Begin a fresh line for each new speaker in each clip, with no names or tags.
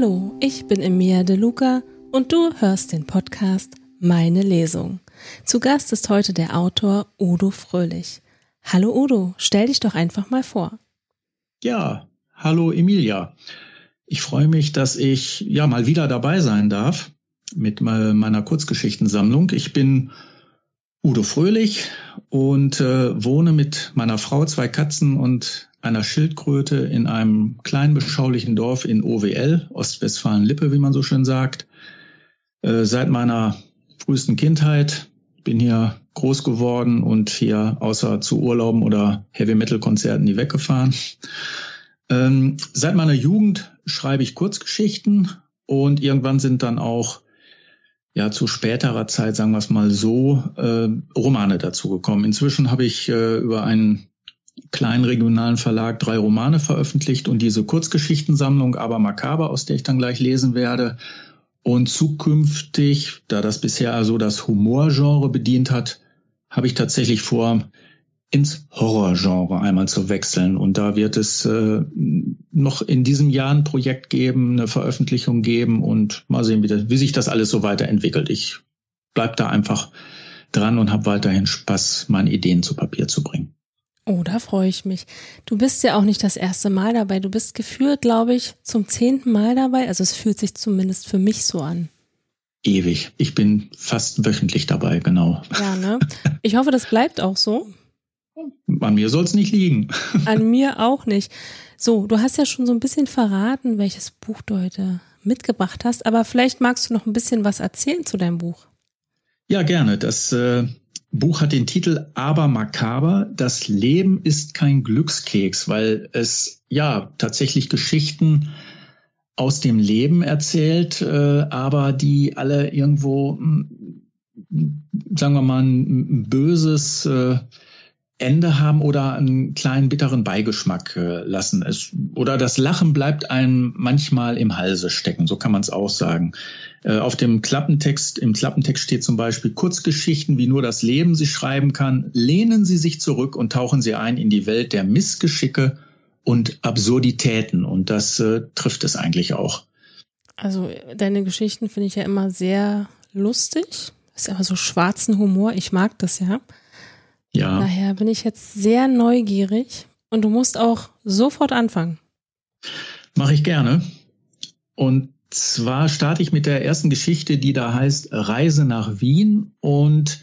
Hallo, ich bin Emilia De Luca und du hörst den Podcast Meine Lesung. Zu Gast ist heute der Autor Udo Fröhlich. Hallo Udo, stell dich doch einfach mal vor.
Ja, hallo Emilia. Ich freue mich, dass ich ja mal wieder dabei sein darf mit meiner Kurzgeschichtensammlung. Ich bin Udo Fröhlich und äh, wohne mit meiner Frau, zwei Katzen und einer Schildkröte in einem kleinen beschaulichen Dorf in OWL, Ostwestfalen-Lippe, wie man so schön sagt. Äh, seit meiner frühesten Kindheit bin hier groß geworden und hier außer zu Urlauben oder Heavy-Metal-Konzerten nie weggefahren. Ähm, seit meiner Jugend schreibe ich Kurzgeschichten und irgendwann sind dann auch ja zu späterer Zeit, sagen wir es mal so, äh, Romane dazu gekommen. Inzwischen habe ich äh, über einen kleinen regionalen Verlag drei Romane veröffentlicht und diese Kurzgeschichtensammlung Aber Makaber, aus der ich dann gleich lesen werde. Und zukünftig, da das bisher also das Humorgenre bedient hat, habe ich tatsächlich vor, ins Horrorgenre einmal zu wechseln. Und da wird es äh, noch in diesem Jahr ein Projekt geben, eine Veröffentlichung geben und mal sehen, wie, das, wie sich das alles so weiterentwickelt. Ich bleib da einfach dran und habe weiterhin Spaß, meine Ideen zu Papier zu bringen.
Oh, da freue ich mich. Du bist ja auch nicht das erste Mal dabei. Du bist geführt, glaube ich, zum zehnten Mal dabei. Also es fühlt sich zumindest für mich so an.
Ewig. Ich bin fast wöchentlich dabei, genau.
Ja, ne? Ich hoffe, das bleibt auch so.
An mir soll es nicht liegen.
An mir auch nicht. So, du hast ja schon so ein bisschen verraten, welches Buch du heute mitgebracht hast, aber vielleicht magst du noch ein bisschen was erzählen zu deinem Buch.
Ja, gerne. Das äh, Buch hat den Titel Aber makaber. Das Leben ist kein Glückskeks, weil es ja tatsächlich Geschichten aus dem Leben erzählt, äh, aber die alle irgendwo, hm, sagen wir mal, ein böses äh, Ende haben oder einen kleinen bitteren Beigeschmack äh, lassen. Es, oder das Lachen bleibt einem manchmal im Halse stecken, so kann man es auch sagen. Äh, auf dem Klappentext, im Klappentext steht zum Beispiel Kurzgeschichten, wie nur das Leben sie schreiben kann. Lehnen Sie sich zurück und tauchen Sie ein in die Welt der Missgeschicke und Absurditäten. Und das äh, trifft es eigentlich auch.
Also deine Geschichten finde ich ja immer sehr lustig. Ist immer so schwarzen Humor. Ich mag das ja. Ja. Daher bin ich jetzt sehr neugierig und du musst auch sofort anfangen.
Mache ich gerne. Und zwar starte ich mit der ersten Geschichte, die da heißt Reise nach Wien. Und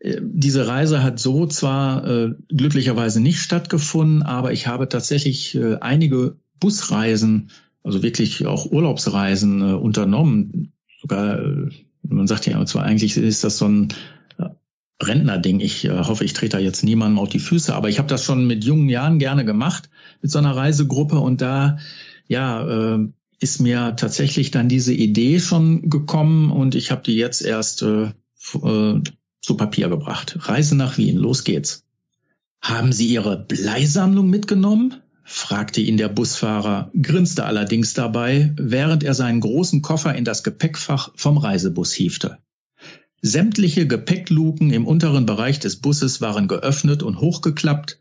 äh, diese Reise hat so zwar äh, glücklicherweise nicht stattgefunden, aber ich habe tatsächlich äh, einige Busreisen, also wirklich auch Urlaubsreisen äh, unternommen. Sogar, äh, man sagt ja zwar eigentlich ist das so ein Rentnerding. Ich äh, hoffe, ich trete da jetzt niemandem auf die Füße, aber ich habe das schon mit jungen Jahren gerne gemacht mit so einer Reisegruppe und da ja äh, ist mir tatsächlich dann diese Idee schon gekommen und ich habe die jetzt erst äh, äh, zu Papier gebracht. Reise nach Wien, los geht's. Haben Sie Ihre Bleisammlung mitgenommen? fragte ihn der Busfahrer, grinste allerdings dabei, während er seinen großen Koffer in das Gepäckfach vom Reisebus hiefte. Sämtliche Gepäckluken im unteren Bereich des Busses waren geöffnet und hochgeklappt,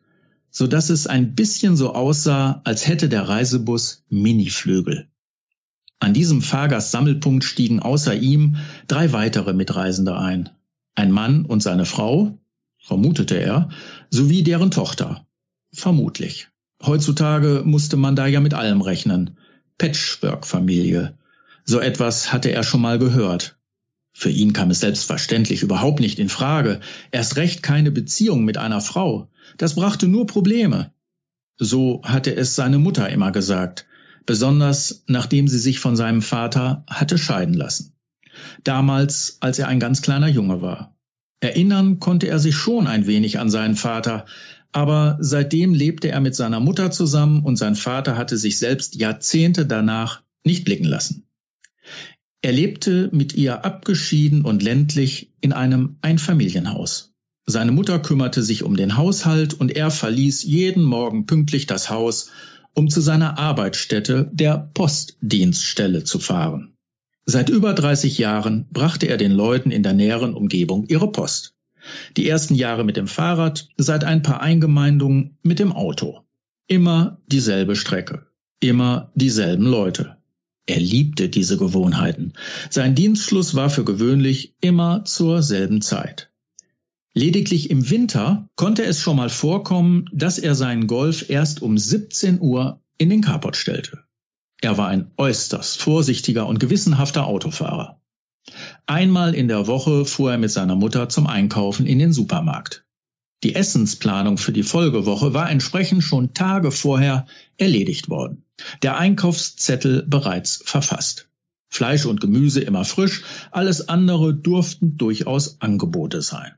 so dass es ein bisschen so aussah, als hätte der Reisebus Miniflügel. An diesem Fahrgastsammelpunkt stiegen außer ihm drei weitere Mitreisende ein. Ein Mann und seine Frau, vermutete er, sowie deren Tochter. Vermutlich. Heutzutage musste man da ja mit allem rechnen. Patchwork-Familie. So etwas hatte er schon mal gehört. Für ihn kam es selbstverständlich überhaupt nicht in Frage, erst recht keine Beziehung mit einer Frau. Das brachte nur Probleme. So hatte es seine Mutter immer gesagt, besonders nachdem sie sich von seinem Vater hatte scheiden lassen. Damals, als er ein ganz kleiner Junge war. Erinnern konnte er sich schon ein wenig an seinen Vater, aber seitdem lebte er mit seiner Mutter zusammen und sein Vater hatte sich selbst Jahrzehnte danach nicht blicken lassen. Er lebte mit ihr abgeschieden und ländlich in einem Einfamilienhaus. Seine Mutter kümmerte sich um den Haushalt und er verließ jeden Morgen pünktlich das Haus, um zu seiner Arbeitsstätte, der Postdienststelle, zu fahren. Seit über 30 Jahren brachte er den Leuten in der näheren Umgebung ihre Post. Die ersten Jahre mit dem Fahrrad, seit ein paar Eingemeindungen mit dem Auto. Immer dieselbe Strecke. immer dieselben Leute. Er liebte diese Gewohnheiten. Sein Dienstschluss war für gewöhnlich immer zur selben Zeit. Lediglich im Winter konnte es schon mal vorkommen, dass er seinen Golf erst um 17 Uhr in den Carport stellte. Er war ein äußerst vorsichtiger und gewissenhafter Autofahrer. Einmal in der Woche fuhr er mit seiner Mutter zum Einkaufen in den Supermarkt. Die Essensplanung für die Folgewoche war entsprechend schon Tage vorher erledigt worden. Der Einkaufszettel bereits verfasst. Fleisch und Gemüse immer frisch, alles andere durften durchaus Angebote sein.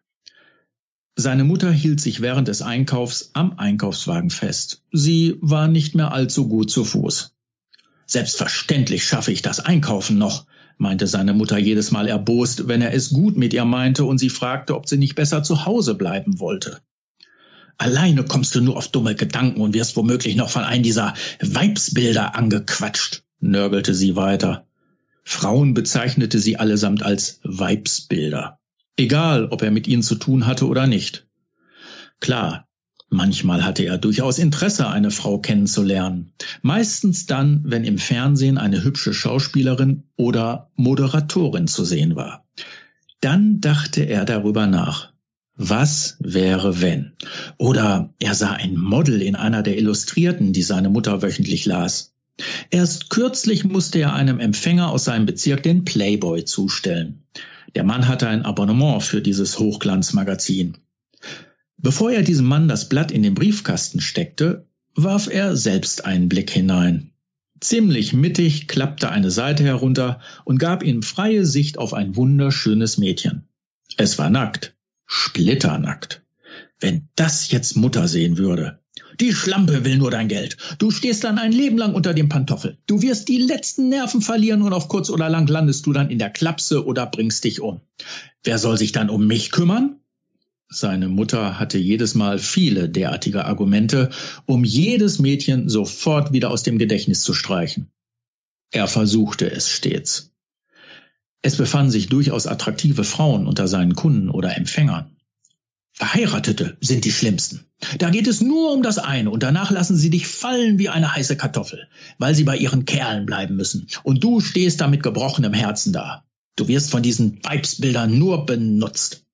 Seine Mutter hielt sich während des Einkaufs am Einkaufswagen fest. Sie war nicht mehr allzu gut zu Fuß. Selbstverständlich schaffe ich das Einkaufen noch, meinte seine Mutter jedes Mal erbost, wenn er es gut mit ihr meinte und sie fragte, ob sie nicht besser zu Hause bleiben wollte. Alleine kommst du nur auf dumme Gedanken und wirst womöglich noch von einem dieser Weibsbilder angequatscht, nörgelte sie weiter. Frauen bezeichnete sie allesamt als Weibsbilder. Egal, ob er mit ihnen zu tun hatte oder nicht. Klar, Manchmal hatte er durchaus Interesse, eine Frau kennenzulernen. Meistens dann, wenn im Fernsehen eine hübsche Schauspielerin oder Moderatorin zu sehen war. Dann dachte er darüber nach. Was wäre wenn? Oder er sah ein Model in einer der Illustrierten, die seine Mutter wöchentlich las. Erst kürzlich musste er einem Empfänger aus seinem Bezirk den Playboy zustellen. Der Mann hatte ein Abonnement für dieses Hochglanzmagazin. Bevor er diesem Mann das Blatt in den Briefkasten steckte, warf er selbst einen Blick hinein. Ziemlich mittig klappte eine Seite herunter und gab ihm freie Sicht auf ein wunderschönes Mädchen. Es war nackt, splitternackt. Wenn das jetzt Mutter sehen würde. Die Schlampe will nur dein Geld. Du stehst dann ein Leben lang unter dem Pantoffel. Du wirst die letzten Nerven verlieren und auf kurz oder lang landest du dann in der Klapse oder bringst dich um. Wer soll sich dann um mich kümmern? Seine Mutter hatte jedes Mal viele derartige Argumente, um jedes Mädchen sofort wieder aus dem Gedächtnis zu streichen. Er versuchte es stets. Es befanden sich durchaus attraktive Frauen unter seinen Kunden oder Empfängern. Verheiratete sind die schlimmsten. Da geht es nur um das eine und danach lassen sie dich fallen wie eine heiße Kartoffel, weil sie bei ihren Kerlen bleiben müssen. Und du stehst da mit gebrochenem Herzen da. Du wirst von diesen Weibsbildern nur benutzt.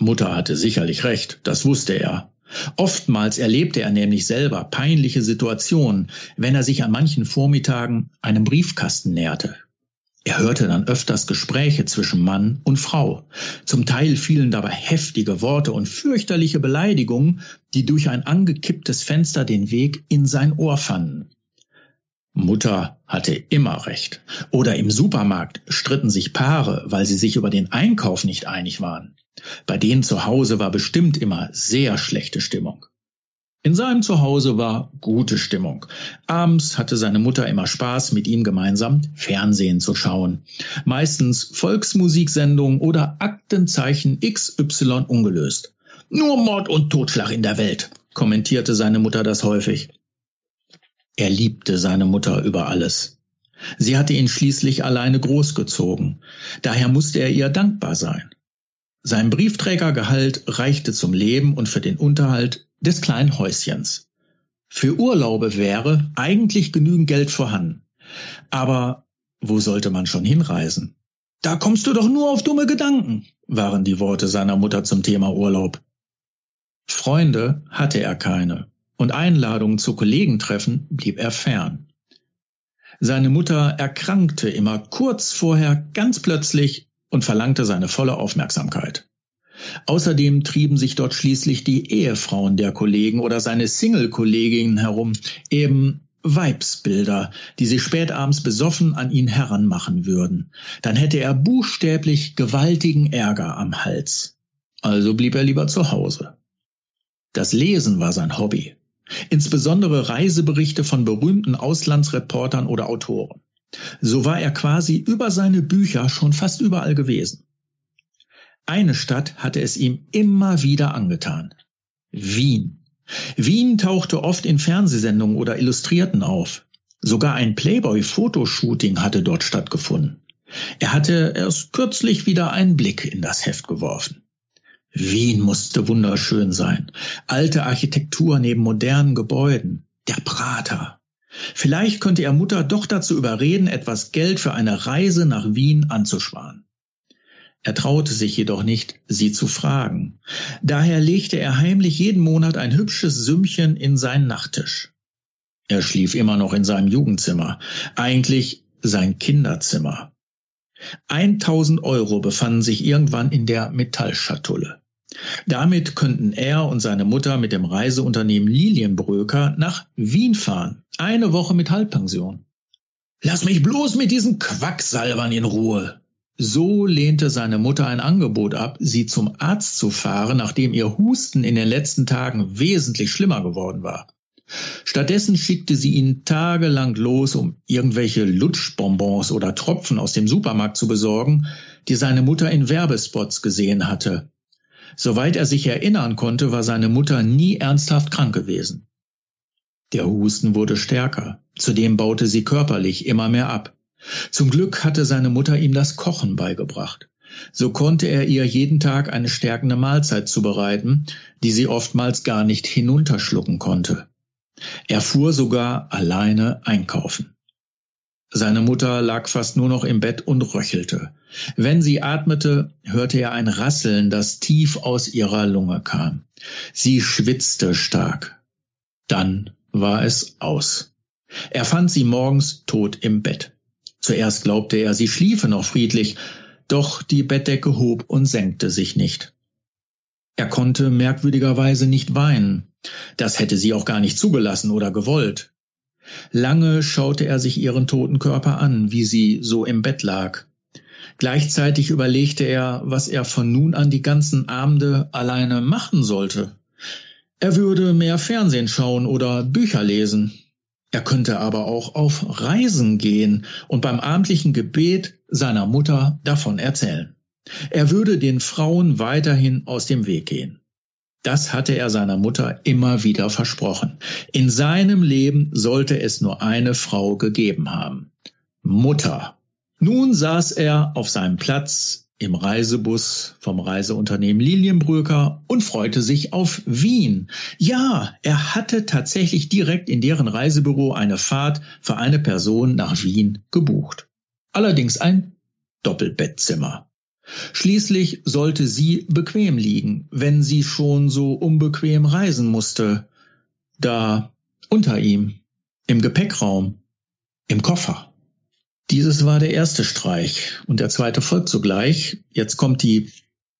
Mutter hatte sicherlich recht, das wusste er. Oftmals erlebte er nämlich selber peinliche Situationen, wenn er sich an manchen Vormittagen einem Briefkasten näherte. Er hörte dann öfters Gespräche zwischen Mann und Frau. Zum Teil fielen dabei heftige Worte und fürchterliche Beleidigungen, die durch ein angekipptes Fenster den Weg in sein Ohr fanden. Mutter hatte immer recht. Oder im Supermarkt stritten sich Paare, weil sie sich über den Einkauf nicht einig waren. Bei denen zu Hause war bestimmt immer sehr schlechte Stimmung. In seinem Zuhause war gute Stimmung. Abends hatte seine Mutter immer Spaß, mit ihm gemeinsam Fernsehen zu schauen. Meistens Volksmusiksendungen oder Aktenzeichen XY ungelöst. Nur Mord und Totschlag in der Welt, kommentierte seine Mutter das häufig. Er liebte seine Mutter über alles. Sie hatte ihn schließlich alleine großgezogen. Daher musste er ihr dankbar sein. Sein Briefträgergehalt reichte zum Leben und für den Unterhalt des kleinen Häuschens. Für Urlaube wäre eigentlich genügend Geld vorhanden. Aber wo sollte man schon hinreisen? Da kommst du doch nur auf dumme Gedanken, waren die Worte seiner Mutter zum Thema Urlaub. Freunde hatte er keine und Einladungen zu Kollegentreffen blieb er fern. Seine Mutter erkrankte immer kurz vorher ganz plötzlich und verlangte seine volle Aufmerksamkeit. Außerdem trieben sich dort schließlich die Ehefrauen der Kollegen oder seine Single-Kolleginnen herum, eben Weibsbilder, die sich spätabends besoffen an ihn heranmachen würden. Dann hätte er buchstäblich gewaltigen Ärger am Hals. Also blieb er lieber zu Hause. Das Lesen war sein Hobby. Insbesondere Reiseberichte von berühmten Auslandsreportern oder Autoren. So war er quasi über seine Bücher schon fast überall gewesen. Eine Stadt hatte es ihm immer wieder angetan. Wien. Wien tauchte oft in Fernsehsendungen oder Illustrierten auf. Sogar ein Playboy-Fotoshooting hatte dort stattgefunden. Er hatte erst kürzlich wieder einen Blick in das Heft geworfen. Wien musste wunderschön sein. Alte Architektur neben modernen Gebäuden. Der Prater. Vielleicht könnte er Mutter doch dazu überreden, etwas Geld für eine Reise nach Wien anzusparen. Er traute sich jedoch nicht, sie zu fragen. Daher legte er heimlich jeden Monat ein hübsches Sümmchen in seinen Nachttisch. Er schlief immer noch in seinem Jugendzimmer, eigentlich sein Kinderzimmer. 1000 Euro befanden sich irgendwann in der Metallschatulle. Damit könnten er und seine Mutter mit dem Reiseunternehmen Lilienbröker nach Wien fahren. Eine Woche mit Halbpension. Lass mich bloß mit diesen Quacksalbern in Ruhe. So lehnte seine Mutter ein Angebot ab, sie zum Arzt zu fahren, nachdem ihr Husten in den letzten Tagen wesentlich schlimmer geworden war. Stattdessen schickte sie ihn tagelang los, um irgendwelche Lutschbonbons oder Tropfen aus dem Supermarkt zu besorgen, die seine Mutter in Werbespots gesehen hatte. Soweit er sich erinnern konnte, war seine Mutter nie ernsthaft krank gewesen. Der Husten wurde stärker, zudem baute sie körperlich immer mehr ab. Zum Glück hatte seine Mutter ihm das Kochen beigebracht. So konnte er ihr jeden Tag eine stärkende Mahlzeit zubereiten, die sie oftmals gar nicht hinunterschlucken konnte. Er fuhr sogar alleine einkaufen. Seine Mutter lag fast nur noch im Bett und röchelte. Wenn sie atmete, hörte er ein Rasseln, das tief aus ihrer Lunge kam. Sie schwitzte stark. Dann war es aus. Er fand sie morgens tot im Bett. Zuerst glaubte er, sie schliefe noch friedlich, doch die Bettdecke hob und senkte sich nicht. Er konnte merkwürdigerweise nicht weinen. Das hätte sie auch gar nicht zugelassen oder gewollt. Lange schaute er sich ihren toten Körper an, wie sie so im Bett lag. Gleichzeitig überlegte er, was er von nun an die ganzen Abende alleine machen sollte. Er würde mehr Fernsehen schauen oder Bücher lesen. Er könnte aber auch auf Reisen gehen und beim abendlichen Gebet seiner Mutter davon erzählen. Er würde den Frauen weiterhin aus dem Weg gehen. Das hatte er seiner Mutter immer wieder versprochen. In seinem Leben sollte es nur eine Frau gegeben haben. Mutter. Nun saß er auf seinem Platz im Reisebus vom Reiseunternehmen Lilienbrücker und freute sich auf Wien. Ja, er hatte tatsächlich direkt in deren Reisebüro eine Fahrt für eine Person nach Wien gebucht. Allerdings ein Doppelbettzimmer. Schließlich sollte sie bequem liegen, wenn sie schon so unbequem reisen musste. Da unter ihm, im Gepäckraum, im Koffer. Dieses war der erste Streich und der zweite folgt sogleich. Jetzt kommt die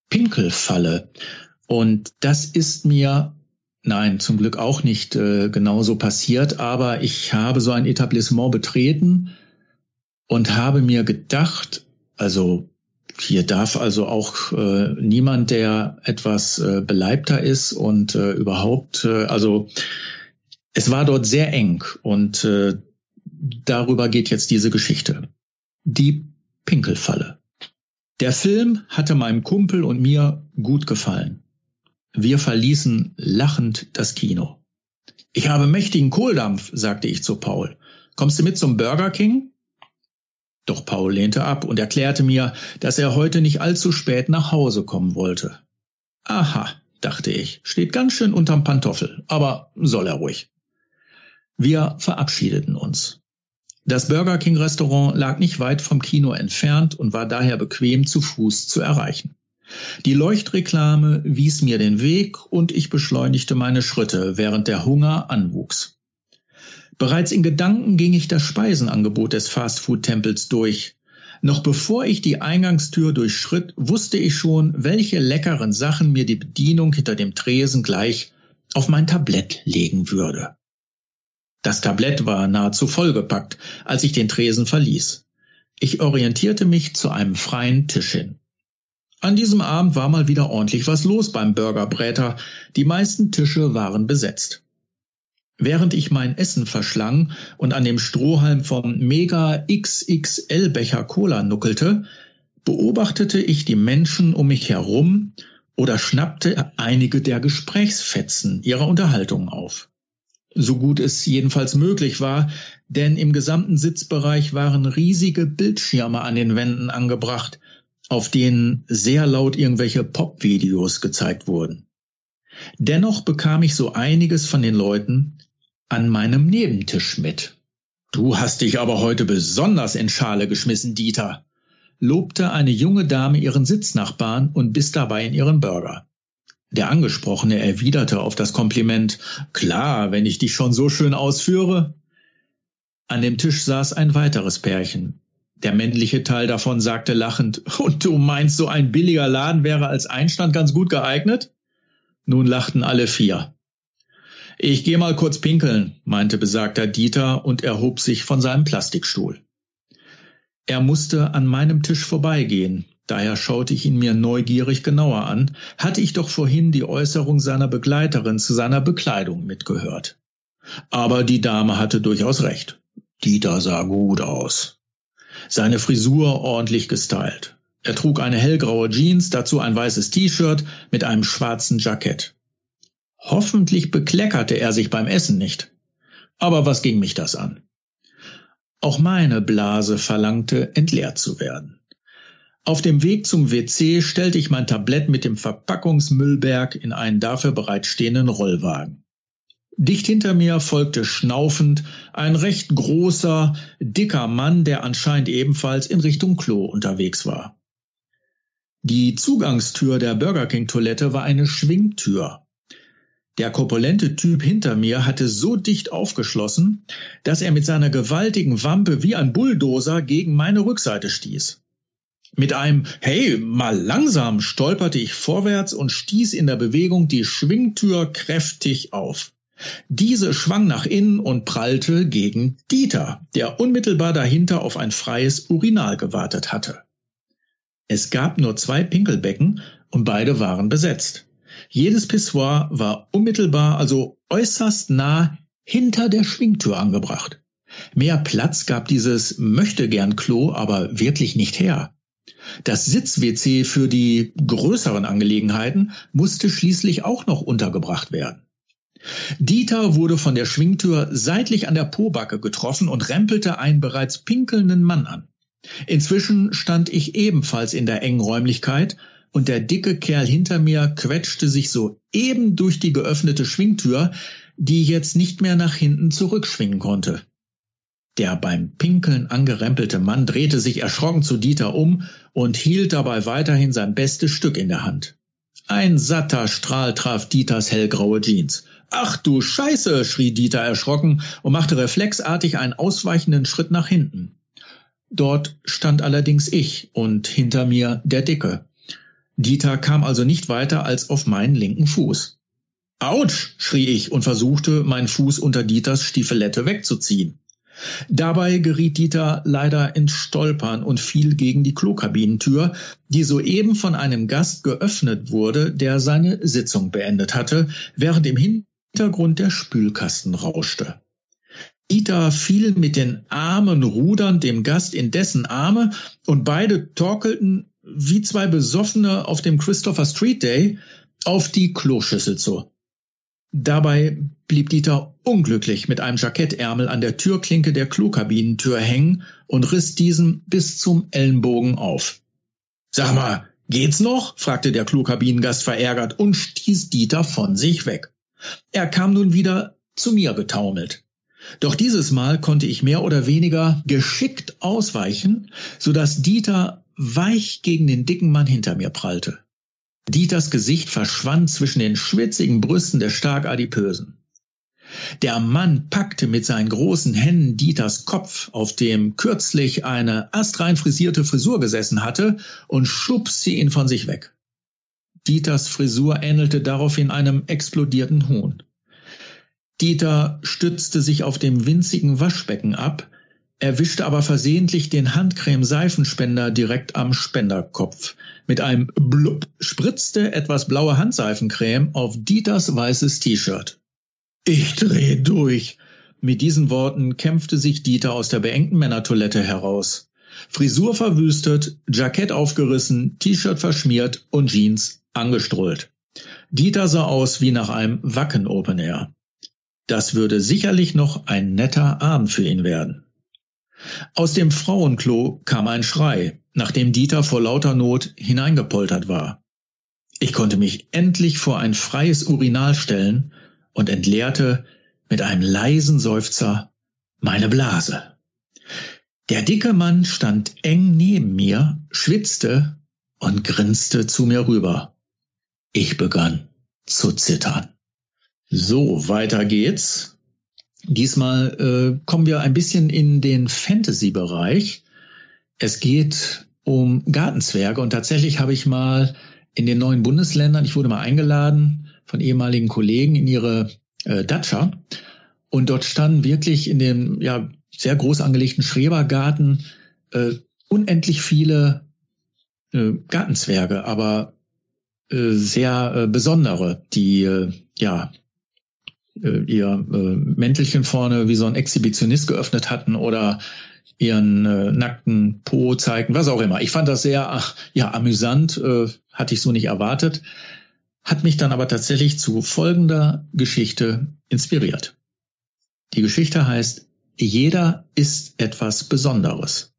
Pinkelfalle. Und das ist mir, nein, zum Glück auch nicht äh, genauso passiert, aber ich habe so ein Etablissement betreten und habe mir gedacht, also hier darf also auch äh, niemand, der etwas äh, beleibter ist und äh, überhaupt, äh, also es war dort sehr eng und äh, darüber geht jetzt diese Geschichte. Die Pinkelfalle. Der Film hatte meinem Kumpel und mir gut gefallen. Wir verließen lachend das Kino. Ich habe mächtigen Kohldampf, sagte ich zu Paul. Kommst du mit zum Burger King? Doch Paul lehnte ab und erklärte mir, dass er heute nicht allzu spät nach Hause kommen wollte. Aha, dachte ich, steht ganz schön unterm Pantoffel, aber soll er ruhig. Wir verabschiedeten uns. Das Burger King Restaurant lag nicht weit vom Kino entfernt und war daher bequem zu Fuß zu erreichen. Die Leuchtreklame wies mir den Weg und ich beschleunigte meine Schritte, während der Hunger anwuchs. Bereits in Gedanken ging ich das Speisenangebot des Fastfood-Tempels durch. Noch bevor ich die Eingangstür durchschritt, wusste ich schon, welche leckeren Sachen mir die Bedienung hinter dem Tresen gleich auf mein Tablett legen würde. Das Tablett war nahezu vollgepackt, als ich den Tresen verließ. Ich orientierte mich zu einem freien Tisch hin. An diesem Abend war mal wieder ordentlich was los beim Burgerbräter. Die meisten Tische waren besetzt. Während ich mein Essen verschlang und an dem Strohhalm vom Mega XXL Becher Cola nuckelte, beobachtete ich die Menschen um mich herum oder schnappte einige der Gesprächsfetzen ihrer Unterhaltung auf. So gut es jedenfalls möglich war, denn im gesamten Sitzbereich waren riesige Bildschirme an den Wänden angebracht, auf denen sehr laut irgendwelche Popvideos gezeigt wurden. Dennoch bekam ich so einiges von den Leuten, an meinem Nebentisch mit. Du hast dich aber heute besonders in Schale geschmissen, Dieter, lobte eine junge Dame ihren Sitznachbarn und biss dabei in ihren Burger. Der Angesprochene erwiderte auf das Kompliment, klar, wenn ich dich schon so schön ausführe. An dem Tisch saß ein weiteres Pärchen. Der männliche Teil davon sagte lachend, und du meinst, so ein billiger Laden wäre als Einstand ganz gut geeignet? Nun lachten alle vier. Ich gehe mal kurz pinkeln, meinte besagter Dieter und erhob sich von seinem Plastikstuhl. Er musste an meinem Tisch vorbeigehen, daher schaute ich ihn mir neugierig genauer an, hatte ich doch vorhin die Äußerung seiner Begleiterin zu seiner Bekleidung mitgehört. Aber die Dame hatte durchaus recht. Dieter sah gut aus. Seine Frisur ordentlich gestylt. Er trug eine hellgraue Jeans, dazu ein weißes T-Shirt mit einem schwarzen Jackett. Hoffentlich bekleckerte er sich beim Essen nicht. Aber was ging mich das an? Auch meine Blase verlangte, entleert zu werden. Auf dem Weg zum WC stellte ich mein Tablett mit dem Verpackungsmüllberg in einen dafür bereitstehenden Rollwagen. Dicht hinter mir folgte schnaufend ein recht großer, dicker Mann, der anscheinend ebenfalls in Richtung Klo unterwegs war. Die Zugangstür der Burger King Toilette war eine Schwingtür. Der korpulente Typ hinter mir hatte so dicht aufgeschlossen, dass er mit seiner gewaltigen Wampe wie ein Bulldozer gegen meine Rückseite stieß. Mit einem Hey, mal langsam stolperte ich vorwärts und stieß in der Bewegung die Schwingtür kräftig auf. Diese schwang nach innen und prallte gegen Dieter, der unmittelbar dahinter auf ein freies Urinal gewartet hatte. Es gab nur zwei Pinkelbecken und beide waren besetzt. Jedes Pissoir war unmittelbar, also äußerst nah hinter der Schwingtür angebracht. Mehr Platz gab dieses Möchtegern-Klo aber wirklich nicht her. Das Sitz-WC für die größeren Angelegenheiten musste schließlich auch noch untergebracht werden. Dieter wurde von der Schwingtür seitlich an der Pobacke getroffen und rempelte einen bereits pinkelnden Mann an. Inzwischen stand ich ebenfalls in der engen Räumlichkeit und der dicke Kerl hinter mir quetschte sich so eben durch die geöffnete Schwingtür, die jetzt nicht mehr nach hinten zurückschwingen konnte. Der beim Pinkeln angerempelte Mann drehte sich erschrocken zu Dieter um und hielt dabei weiterhin sein bestes Stück in der Hand. Ein satter Strahl traf Dieters hellgraue Jeans. Ach du Scheiße, schrie Dieter erschrocken und machte reflexartig einen ausweichenden Schritt nach hinten. Dort stand allerdings ich und hinter mir der Dicke. Dieter kam also nicht weiter als auf meinen linken Fuß. Autsch, schrie ich und versuchte, meinen Fuß unter Dieters Stiefelette wegzuziehen. Dabei geriet Dieter leider ins Stolpern und fiel gegen die Klokabinentür, die soeben von einem Gast geöffnet wurde, der seine Sitzung beendet hatte, während im Hintergrund der Spülkasten rauschte. Dieter fiel mit den Armen rudernd dem Gast in dessen Arme und beide torkelten wie zwei Besoffene auf dem Christopher Street Day auf die Kloschüssel zu. Dabei blieb Dieter unglücklich mit einem Jackettärmel an der Türklinke der Klokabinentür hängen und riss diesen bis zum Ellenbogen auf. Sag mal, geht's noch? fragte der Klokabinengast verärgert und stieß Dieter von sich weg. Er kam nun wieder zu mir getaumelt. Doch dieses Mal konnte ich mehr oder weniger geschickt ausweichen, so dass Dieter weich gegen den dicken Mann hinter mir prallte. Dieters Gesicht verschwand zwischen den schwitzigen Brüsten der stark Adipösen. Der Mann packte mit seinen großen Händen Dieters Kopf, auf dem kürzlich eine astrein frisierte Frisur gesessen hatte, und schubste ihn von sich weg. Dieters Frisur ähnelte daraufhin einem explodierten Huhn. Dieter stützte sich auf dem winzigen Waschbecken ab, erwischte aber versehentlich den Handcreme-Seifenspender direkt am Spenderkopf. Mit einem Blub spritzte etwas blaue Handseifencreme auf Dieters weißes T-Shirt. Ich dreh durch. Mit diesen Worten kämpfte sich Dieter aus der beengten Männertoilette heraus. Frisur verwüstet, Jackett aufgerissen, T-Shirt verschmiert und Jeans angestrollt. Dieter sah aus wie nach einem Wacken-Open Air. Das würde sicherlich noch ein netter Abend für ihn werden. Aus dem Frauenklo kam ein Schrei, nachdem Dieter vor lauter Not hineingepoltert war. Ich konnte mich endlich vor ein freies Urinal stellen und entleerte mit einem leisen Seufzer meine Blase. Der dicke Mann stand eng neben mir, schwitzte und grinste zu mir rüber. Ich begann zu zittern. So, weiter geht's. Diesmal äh, kommen wir ein bisschen in den Fantasy-Bereich. Es geht um Gartenzwerge und tatsächlich habe ich mal in den neuen Bundesländern, ich wurde mal eingeladen von ehemaligen Kollegen in ihre äh, Datscha und dort standen wirklich in dem ja sehr groß angelegten Schrebergarten äh, unendlich viele äh, Gartenzwerge, aber äh, sehr äh, besondere, die äh, ja ihr äh, Mäntelchen vorne wie so ein Exhibitionist geöffnet hatten oder ihren äh, nackten Po zeigten, was auch immer. Ich fand das sehr ach, ja amüsant, äh, hatte ich so nicht erwartet, hat mich dann aber tatsächlich zu folgender Geschichte inspiriert. Die Geschichte heißt Jeder ist etwas Besonderes.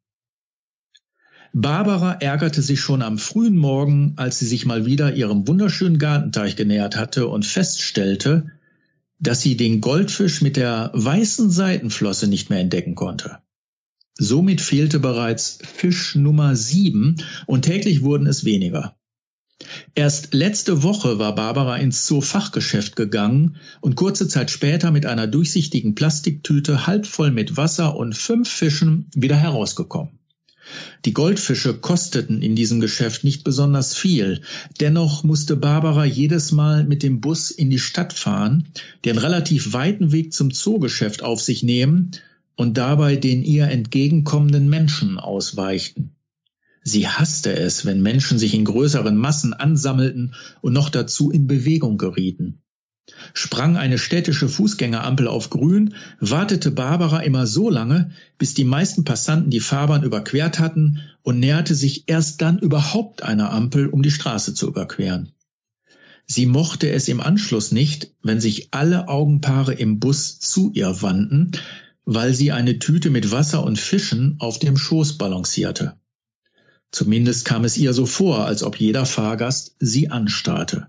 Barbara ärgerte sich schon am frühen Morgen, als sie sich mal wieder ihrem wunderschönen Gartenteich genähert hatte und feststellte, dass sie den Goldfisch mit der weißen Seitenflosse nicht mehr entdecken konnte. Somit fehlte bereits Fisch Nummer sieben und täglich wurden es weniger. Erst letzte Woche war Barbara ins Zoofachgeschäft gegangen und kurze Zeit später mit einer durchsichtigen Plastiktüte halb voll mit Wasser und fünf Fischen wieder herausgekommen. Die Goldfische kosteten in diesem Geschäft nicht besonders viel, dennoch musste Barbara jedes Mal mit dem Bus in die Stadt fahren, den relativ weiten Weg zum Zoogeschäft auf sich nehmen und dabei den ihr entgegenkommenden Menschen ausweichten. Sie hasste es, wenn Menschen sich in größeren Massen ansammelten und noch dazu in Bewegung gerieten. Sprang eine städtische Fußgängerampel auf grün, wartete Barbara immer so lange, bis die meisten Passanten die Fahrbahn überquert hatten und näherte sich erst dann überhaupt einer Ampel, um die Straße zu überqueren. Sie mochte es im Anschluss nicht, wenn sich alle Augenpaare im Bus zu ihr wandten, weil sie eine Tüte mit Wasser und Fischen auf dem Schoß balancierte. Zumindest kam es ihr so vor, als ob jeder Fahrgast sie anstarrte.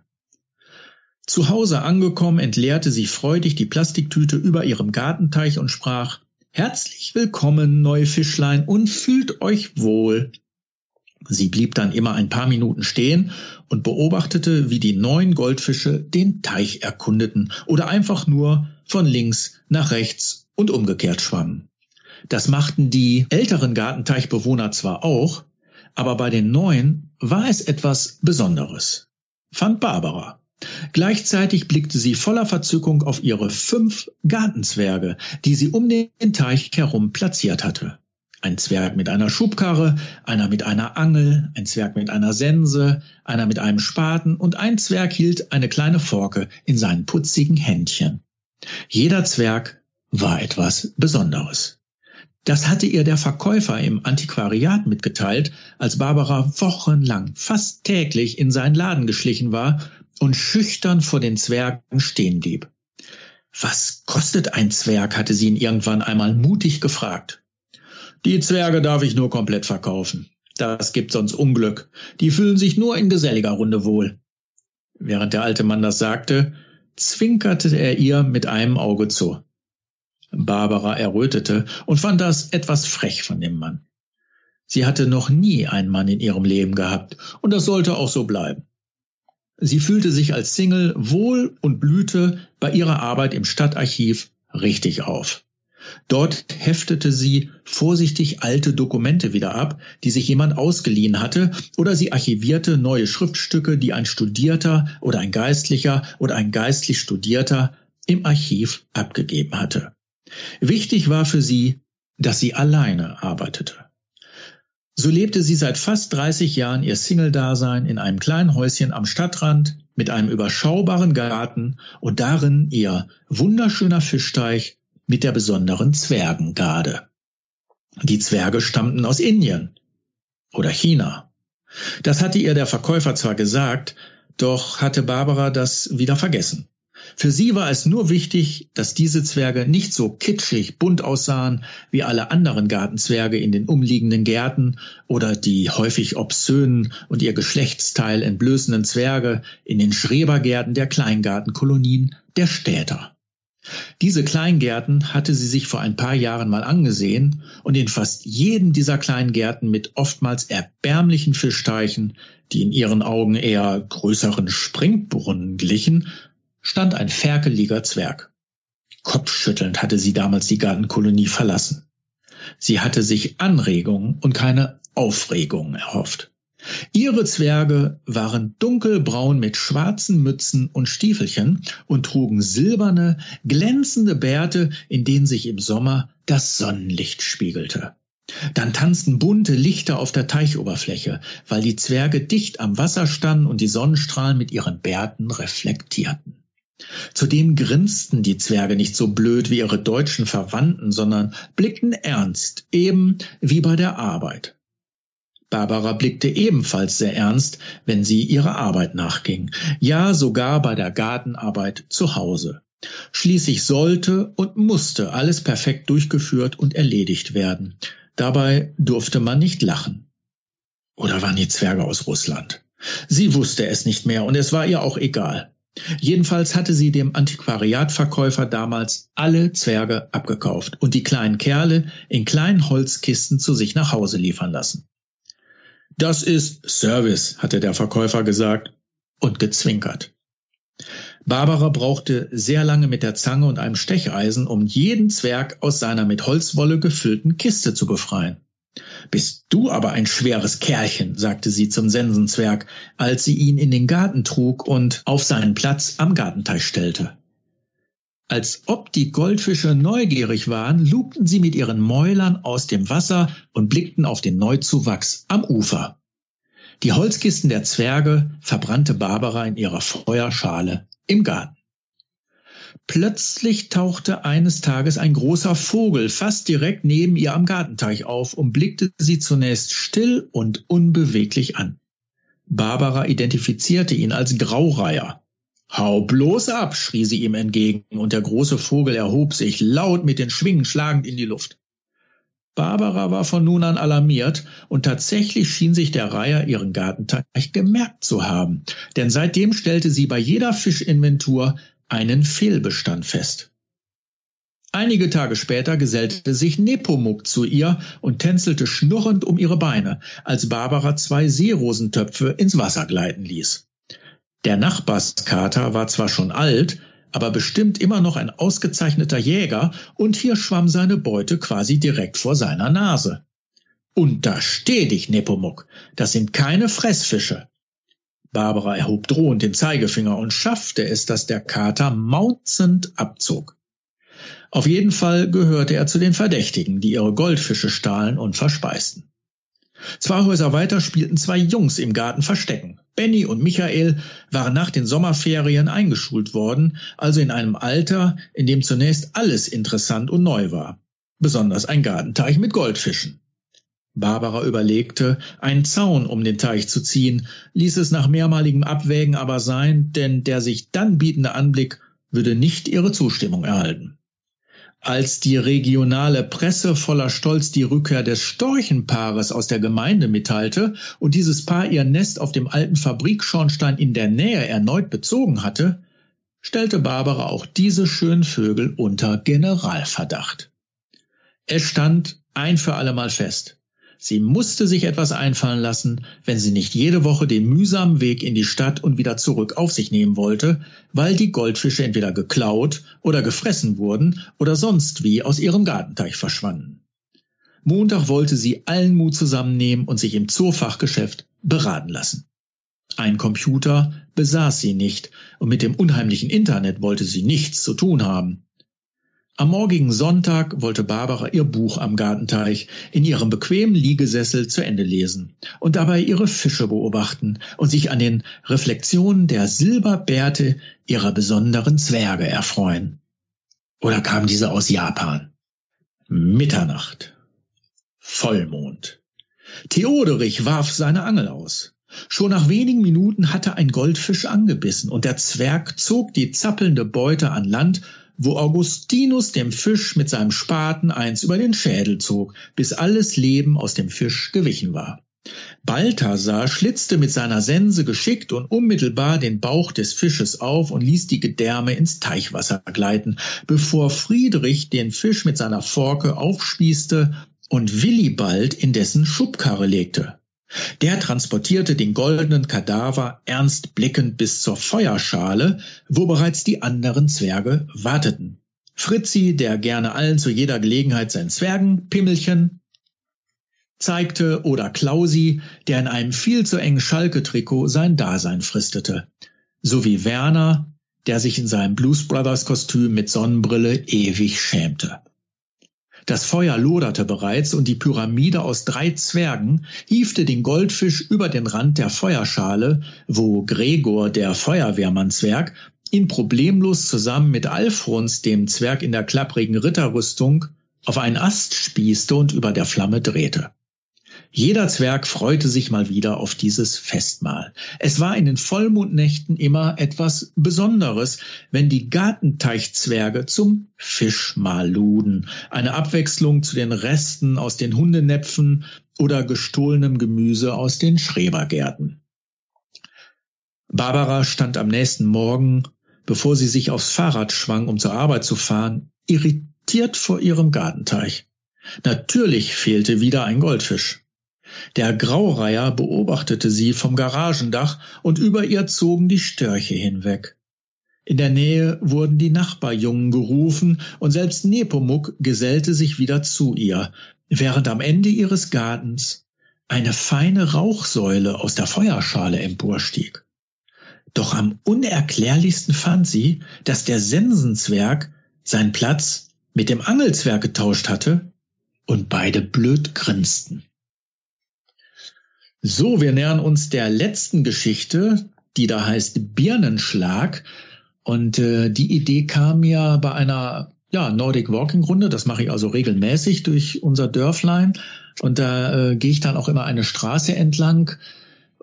Zu Hause angekommen, entleerte sie freudig die Plastiktüte über ihrem Gartenteich und sprach Herzlich willkommen, neue Fischlein, und fühlt euch wohl. Sie blieb dann immer ein paar Minuten stehen und beobachtete, wie die neuen Goldfische den Teich erkundeten oder einfach nur von links nach rechts und umgekehrt schwammen. Das machten die älteren Gartenteichbewohner zwar auch, aber bei den neuen war es etwas Besonderes, fand Barbara. Gleichzeitig blickte sie voller Verzückung auf ihre fünf Gartenzwerge, die sie um den Teich herum platziert hatte. Ein Zwerg mit einer Schubkarre, einer mit einer Angel, ein Zwerg mit einer Sense, einer mit einem Spaten und ein Zwerg hielt eine kleine Forke in seinen putzigen Händchen. Jeder Zwerg war etwas Besonderes. Das hatte ihr der Verkäufer im Antiquariat mitgeteilt, als Barbara wochenlang, fast täglich in seinen Laden geschlichen war und schüchtern vor den Zwergen stehen blieb. Was kostet ein Zwerg? hatte sie ihn irgendwann einmal mutig gefragt. Die Zwerge darf ich nur komplett verkaufen. Das gibt sonst Unglück. Die fühlen sich nur in geselliger Runde wohl. Während der alte Mann das sagte, zwinkerte er ihr mit einem Auge zu. Barbara errötete und fand das etwas frech von dem Mann. Sie hatte noch nie einen Mann in ihrem Leben gehabt, und das sollte auch so bleiben. Sie fühlte sich als Single wohl und blühte bei ihrer Arbeit im Stadtarchiv richtig auf. Dort heftete sie vorsichtig alte Dokumente wieder ab, die sich jemand ausgeliehen hatte, oder sie archivierte neue Schriftstücke, die ein Studierter oder ein Geistlicher oder ein geistlich Studierter im Archiv abgegeben hatte. Wichtig war für sie, dass sie alleine arbeitete. So lebte sie seit fast 30 Jahren ihr Single-Dasein in einem kleinen Häuschen am Stadtrand mit einem überschaubaren Garten und darin ihr wunderschöner Fischteich mit der besonderen Zwergengarde. Die Zwerge stammten aus Indien oder China. Das hatte ihr der Verkäufer zwar gesagt, doch hatte Barbara das wieder vergessen. Für sie war es nur wichtig, dass diese Zwerge nicht so kitschig bunt aussahen wie alle anderen Gartenzwerge in den umliegenden Gärten oder die häufig obszönen und ihr Geschlechtsteil entblößenden Zwerge in den Schrebergärten der Kleingartenkolonien der Städter. Diese Kleingärten hatte sie sich vor ein paar Jahren mal angesehen und in fast jedem dieser Kleingärten mit oftmals erbärmlichen Fischteichen, die in ihren Augen eher größeren Springbrunnen glichen, stand ein ferkeliger Zwerg. Kopfschüttelnd hatte sie damals die Gartenkolonie verlassen. Sie hatte sich Anregungen und keine Aufregungen erhofft. Ihre Zwerge waren dunkelbraun mit schwarzen Mützen und Stiefelchen und trugen silberne, glänzende Bärte, in denen sich im Sommer das Sonnenlicht spiegelte. Dann tanzten bunte Lichter auf der Teichoberfläche, weil die Zwerge dicht am Wasser standen und die Sonnenstrahlen mit ihren Bärten reflektierten. Zudem grinsten die Zwerge nicht so blöd wie ihre deutschen Verwandten, sondern blickten ernst, eben wie bei der Arbeit. Barbara blickte ebenfalls sehr ernst, wenn sie ihrer Arbeit nachging, ja sogar bei der Gartenarbeit zu Hause. Schließlich sollte und musste alles perfekt durchgeführt und erledigt werden. Dabei durfte man nicht lachen. Oder waren die Zwerge aus Russland? Sie wusste es nicht mehr und es war ihr auch egal. Jedenfalls hatte sie dem Antiquariatverkäufer damals alle Zwerge abgekauft und die kleinen Kerle in kleinen Holzkisten zu sich nach Hause liefern lassen. Das ist Service, hatte der Verkäufer gesagt und gezwinkert. Barbara brauchte sehr lange mit der Zange und einem Stecheisen, um jeden Zwerg aus seiner mit Holzwolle gefüllten Kiste zu befreien. Bist du aber ein schweres Kerlchen, sagte sie zum Sensenzwerg, als sie ihn in den Garten trug und auf seinen Platz am Gartenteich stellte. Als ob die Goldfische neugierig waren, lugten sie mit ihren Mäulern aus dem Wasser und blickten auf den Neuzuwachs am Ufer. Die Holzkisten der Zwerge verbrannte Barbara in ihrer Feuerschale im Garten. Plötzlich tauchte eines Tages ein großer Vogel fast direkt neben ihr am Gartenteich auf und blickte sie zunächst still und unbeweglich an. Barbara identifizierte ihn als Graureiher. Hau bloß ab, schrie sie ihm entgegen, und der große Vogel erhob sich laut mit den Schwingen schlagend in die Luft. Barbara war von nun an alarmiert und tatsächlich schien sich der Reiher ihren Gartenteich gemerkt zu haben, denn seitdem stellte sie bei jeder Fischinventur einen Fehlbestand fest. Einige Tage später gesellte sich Nepomuk zu ihr und tänzelte schnurrend um ihre Beine, als Barbara zwei Seerosentöpfe ins Wasser gleiten ließ. Der Nachbarskater war zwar schon alt, aber bestimmt immer noch ein ausgezeichneter Jäger und hier schwamm seine Beute quasi direkt vor seiner Nase. Untersteh dich, Nepomuk, das sind keine Fressfische. Barbara erhob drohend den Zeigefinger und schaffte es, dass der Kater mauzend abzog. Auf jeden Fall gehörte er zu den Verdächtigen, die ihre Goldfische stahlen und verspeisten. Zwei Häuser weiter spielten zwei Jungs im Garten Verstecken. Benny und Michael waren nach den Sommerferien eingeschult worden, also in einem Alter, in dem zunächst alles interessant und neu war. Besonders ein Gartenteich mit Goldfischen. Barbara überlegte, einen Zaun um den Teich zu ziehen, ließ es nach mehrmaligem Abwägen aber sein, denn der sich dann bietende Anblick würde nicht ihre Zustimmung erhalten. Als die regionale Presse voller Stolz die Rückkehr des Storchenpaares aus der Gemeinde mitteilte und dieses Paar ihr Nest auf dem alten Fabrikschornstein in der Nähe erneut bezogen hatte, stellte Barbara auch diese schönen Vögel unter Generalverdacht. Es stand ein für allemal fest. Sie musste sich etwas einfallen lassen, wenn sie nicht jede Woche den mühsamen Weg in die Stadt und wieder zurück auf sich nehmen wollte, weil die Goldfische entweder geklaut oder gefressen wurden oder sonst wie aus ihrem Gartenteich verschwanden. Montag wollte sie allen Mut zusammennehmen und sich im Zoofachgeschäft beraten lassen. Ein Computer besaß sie nicht und mit dem unheimlichen Internet wollte sie nichts zu tun haben. Am morgigen Sonntag wollte Barbara ihr Buch am Gartenteich in ihrem bequemen Liegesessel zu Ende lesen und dabei ihre Fische beobachten und sich an den Reflexionen der Silberbärte ihrer besonderen Zwerge erfreuen. Oder kam diese aus Japan? Mitternacht. Vollmond. Theoderich warf seine Angel aus. Schon nach wenigen Minuten hatte ein Goldfisch angebissen und der Zwerg zog die zappelnde Beute an Land wo Augustinus dem Fisch mit seinem Spaten eins über den Schädel zog, bis alles Leben aus dem Fisch gewichen war. Balthasar schlitzte mit seiner Sense geschickt und unmittelbar den Bauch des Fisches auf und ließ die Gedärme ins Teichwasser gleiten, bevor Friedrich den Fisch mit seiner Forke aufspießte und Willibald in dessen Schubkarre legte. Der transportierte den goldenen Kadaver ernst blickend bis zur Feuerschale, wo bereits die anderen Zwerge warteten. Fritzi, der gerne allen zu jeder Gelegenheit sein Zwergenpimmelchen zeigte, oder Klausi, der in einem viel zu engen Schalke-Trikot sein Dasein fristete, sowie Werner, der sich in seinem Blues Brothers Kostüm mit Sonnenbrille ewig schämte. Das Feuer loderte bereits und die Pyramide aus drei Zwergen hiefte den Goldfisch über den Rand der Feuerschale, wo Gregor, der Feuerwehrmannzwerg, ihn problemlos zusammen mit Alfons, dem Zwerg in der klapprigen Ritterrüstung, auf einen Ast spießte und über der Flamme drehte. Jeder Zwerg freute sich mal wieder auf dieses Festmahl. Es war in den Vollmondnächten immer etwas Besonderes, wenn die Gartenteichzwerge zum Fischmahl luden. Eine Abwechslung zu den Resten aus den Hundenäpfen oder gestohlenem Gemüse aus den Schrebergärten. Barbara stand am nächsten Morgen, bevor sie sich aufs Fahrrad schwang, um zur Arbeit zu fahren, irritiert vor ihrem Gartenteich. Natürlich fehlte wieder ein Goldfisch. Der Graureiher beobachtete sie vom Garagendach und über ihr zogen die Störche hinweg. In der Nähe wurden die Nachbarjungen gerufen und selbst Nepomuk gesellte sich wieder zu ihr, während am Ende ihres Gartens eine feine Rauchsäule aus der Feuerschale emporstieg. Doch am unerklärlichsten fand sie, dass der Sensenzwerg seinen Platz mit dem Angelzwerg getauscht hatte und beide blöd grinsten. So, wir nähern uns der letzten Geschichte, die da heißt Birnenschlag. Und äh, die Idee kam mir bei einer ja, Nordic Walking Runde. Das mache ich also regelmäßig durch unser Dörflein. Und da äh, gehe ich dann auch immer eine Straße entlang,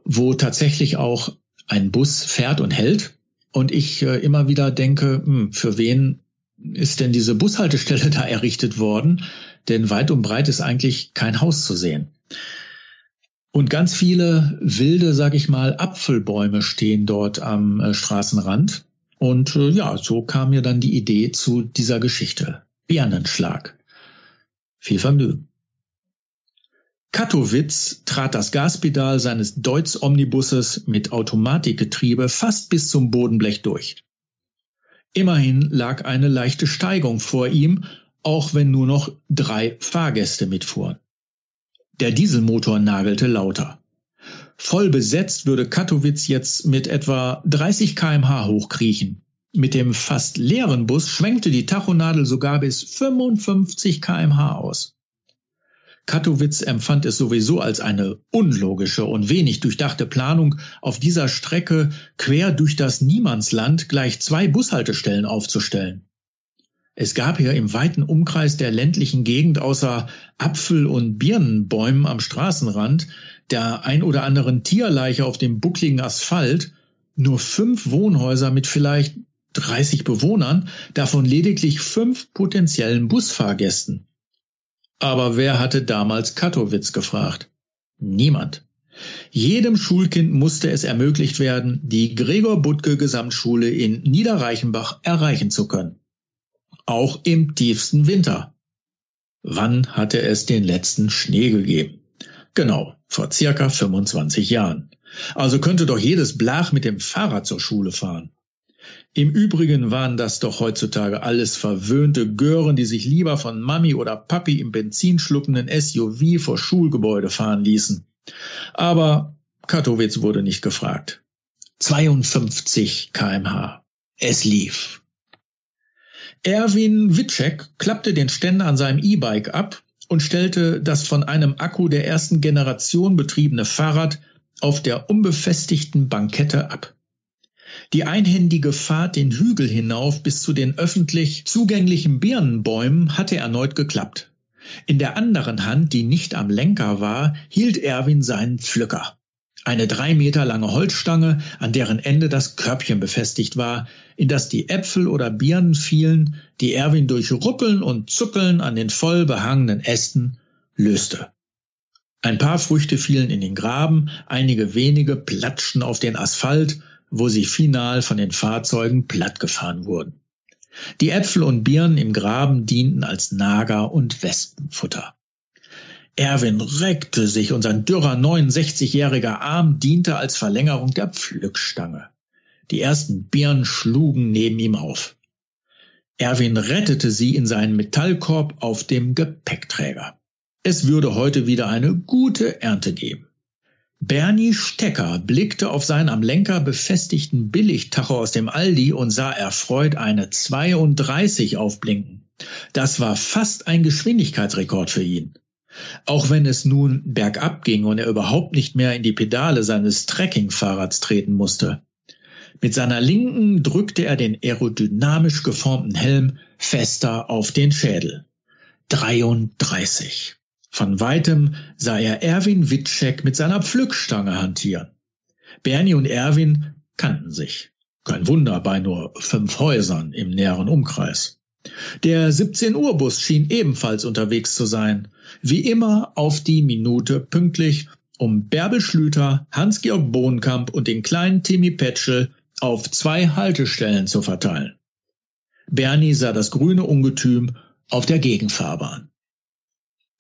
wo tatsächlich auch ein Bus fährt und hält. Und ich äh, immer wieder denke, hm, für wen ist denn diese Bushaltestelle da errichtet worden? Denn weit und breit ist eigentlich kein Haus zu sehen. Und ganz viele wilde, sag ich mal, Apfelbäume stehen dort am äh, Straßenrand. Und äh, ja, so kam mir dann die Idee zu dieser Geschichte. Birnenschlag. Viel Vergnügen. Kattowitz trat das Gaspedal seines Deutz Omnibusses mit Automatikgetriebe fast bis zum Bodenblech durch. Immerhin lag eine leichte Steigung vor ihm, auch wenn nur noch drei Fahrgäste mitfuhren. Der Dieselmotor nagelte lauter. Voll besetzt würde Katowice jetzt mit etwa 30 kmh hochkriechen. Mit dem fast leeren Bus schwenkte die Tachonadel sogar bis 55 kmh aus. Katowice empfand es sowieso als eine unlogische und wenig durchdachte Planung, auf dieser Strecke quer durch das Niemandsland gleich zwei Bushaltestellen aufzustellen. Es gab hier im weiten Umkreis der ländlichen Gegend außer Apfel- und Birnenbäumen am Straßenrand, der ein oder anderen Tierleiche auf dem buckligen Asphalt, nur fünf Wohnhäuser mit vielleicht 30 Bewohnern, davon lediglich fünf potenziellen Busfahrgästen. Aber wer hatte damals Kattowitz gefragt? Niemand. Jedem Schulkind musste es ermöglicht werden, die Gregor Butke Gesamtschule in Niederreichenbach erreichen zu können auch im tiefsten Winter. Wann hatte es den letzten Schnee gegeben? Genau, vor circa 25 Jahren. Also könnte doch jedes Blach mit dem Fahrrad zur Schule fahren. Im Übrigen waren das doch heutzutage alles verwöhnte Gören, die sich lieber von Mami oder Papi im benzinschluckenden SUV vor Schulgebäude fahren ließen. Aber Katowice wurde nicht gefragt. 52 kmh. Es lief. Erwin Witschek klappte den Ständer an seinem E-Bike ab und stellte das von einem Akku der ersten Generation betriebene Fahrrad auf der unbefestigten Bankette ab. Die einhändige Fahrt den Hügel hinauf bis zu den öffentlich zugänglichen Birnenbäumen hatte erneut geklappt. In der anderen Hand, die nicht am Lenker war, hielt Erwin seinen Pflücker. Eine drei Meter lange Holzstange, an deren Ende das Körbchen befestigt war, in das die Äpfel oder Birnen fielen, die Erwin durch Ruppeln und Zuckeln an den voll behangenen Ästen löste. Ein paar Früchte fielen in den Graben, einige wenige platschten auf den Asphalt, wo sie final von den Fahrzeugen plattgefahren wurden. Die Äpfel und Birnen im Graben dienten als Nager- und Wespenfutter. Erwin reckte sich und sein dürrer 69-jähriger Arm diente als Verlängerung der Pflückstange. Die ersten Birnen schlugen neben ihm auf. Erwin rettete sie in seinen Metallkorb auf dem Gepäckträger. Es würde heute wieder eine gute Ernte geben. Bernie Stecker blickte auf seinen am Lenker befestigten Billigtacho aus dem Aldi und sah erfreut eine 32 aufblinken. Das war fast ein Geschwindigkeitsrekord für ihn. Auch wenn es nun bergab ging und er überhaupt nicht mehr in die Pedale seines Trekkingfahrrads treten musste. Mit seiner linken drückte er den aerodynamisch geformten Helm fester auf den Schädel. 33. Von weitem sah er Erwin Witschek mit seiner Pflückstange hantieren. Bernie und Erwin kannten sich. Kein Wunder bei nur fünf Häusern im näheren Umkreis. Der 17 Uhr Bus schien ebenfalls unterwegs zu sein. Wie immer auf die Minute pünktlich, um Bärbel Schlüter, Hans-Georg Bohnkamp und den kleinen Timmy Petschel auf zwei Haltestellen zu verteilen. Bernie sah das grüne Ungetüm auf der Gegenfahrbahn.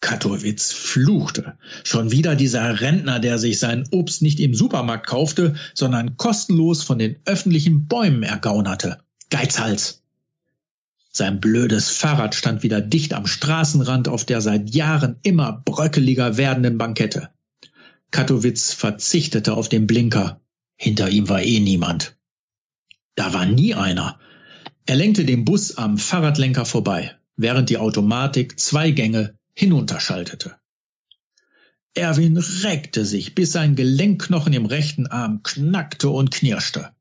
Katowitz fluchte. Schon wieder dieser Rentner, der sich sein Obst nicht im Supermarkt kaufte, sondern kostenlos von den öffentlichen Bäumen ergaunerte. Geizhals! Sein blödes Fahrrad stand wieder dicht am Straßenrand auf der seit Jahren immer bröckeliger werdenden Bankette. Katowitz verzichtete auf den Blinker. Hinter ihm war eh niemand. Da war nie einer. Er lenkte den Bus am Fahrradlenker vorbei, während die Automatik zwei Gänge hinunterschaltete. Erwin reckte sich, bis sein Gelenkknochen im rechten Arm knackte und knirschte.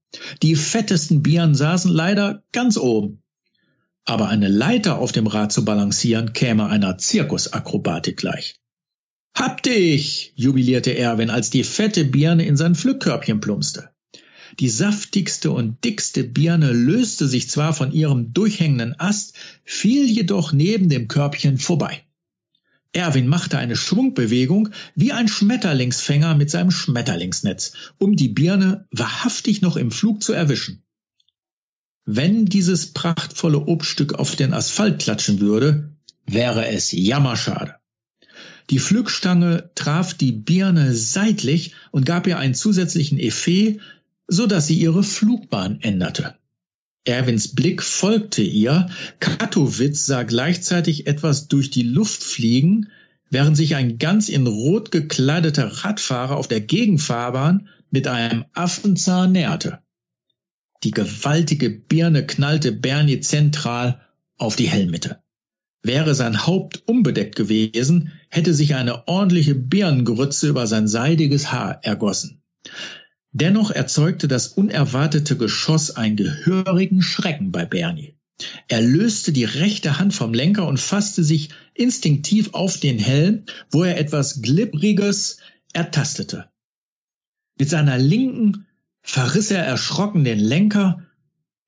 Die fettesten Bieren saßen leider ganz oben. Aber eine Leiter auf dem Rad zu balancieren, käme einer Zirkusakrobatik gleich. Hab dich! jubilierte Erwin, als die fette Birne in sein Pflückkörbchen plumpste. Die saftigste und dickste Birne löste sich zwar von ihrem durchhängenden Ast, fiel jedoch neben dem Körbchen vorbei. Erwin machte eine Schwungbewegung wie ein Schmetterlingsfänger mit seinem Schmetterlingsnetz, um die Birne wahrhaftig noch im Flug zu erwischen. Wenn dieses prachtvolle Obststück auf den Asphalt klatschen würde, wäre es jammerschade. Die Pflückstange traf die Birne seitlich und gab ihr einen zusätzlichen Effet, so dass sie ihre Flugbahn änderte. Erwins Blick folgte ihr. Katowitz sah gleichzeitig etwas durch die Luft fliegen, während sich ein ganz in Rot gekleideter Radfahrer auf der Gegenfahrbahn mit einem Affenzahn näherte. Die gewaltige Birne knallte Bernie zentral auf die Helmmitte. Wäre sein Haupt unbedeckt gewesen, hätte sich eine ordentliche Birnengrütze über sein seidiges Haar ergossen. Dennoch erzeugte das unerwartete Geschoss einen gehörigen Schrecken bei Bernie. Er löste die rechte Hand vom Lenker und fasste sich instinktiv auf den Helm, wo er etwas Glibbriges ertastete. Mit seiner linken verriss er erschrocken den Lenker